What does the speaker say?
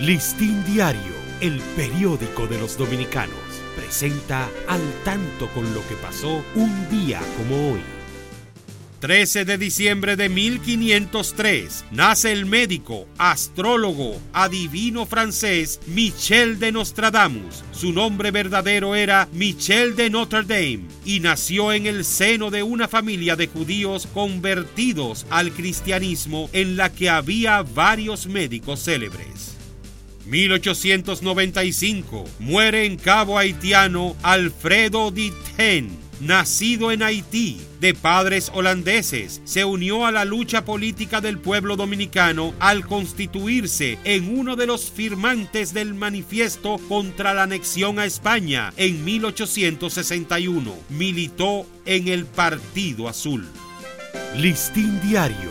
Listín Diario, el periódico de los dominicanos, presenta al tanto con lo que pasó un día como hoy. 13 de diciembre de 1503 nace el médico, astrólogo, adivino francés Michel de Nostradamus. Su nombre verdadero era Michel de Notre Dame y nació en el seno de una familia de judíos convertidos al cristianismo en la que había varios médicos célebres. 1895 muere en Cabo Haitiano Alfredo Dithen, nacido en Haití, de padres holandeses, se unió a la lucha política del pueblo dominicano al constituirse en uno de los firmantes del manifiesto contra la anexión a España en 1861. Militó en el Partido Azul. Listín Diario,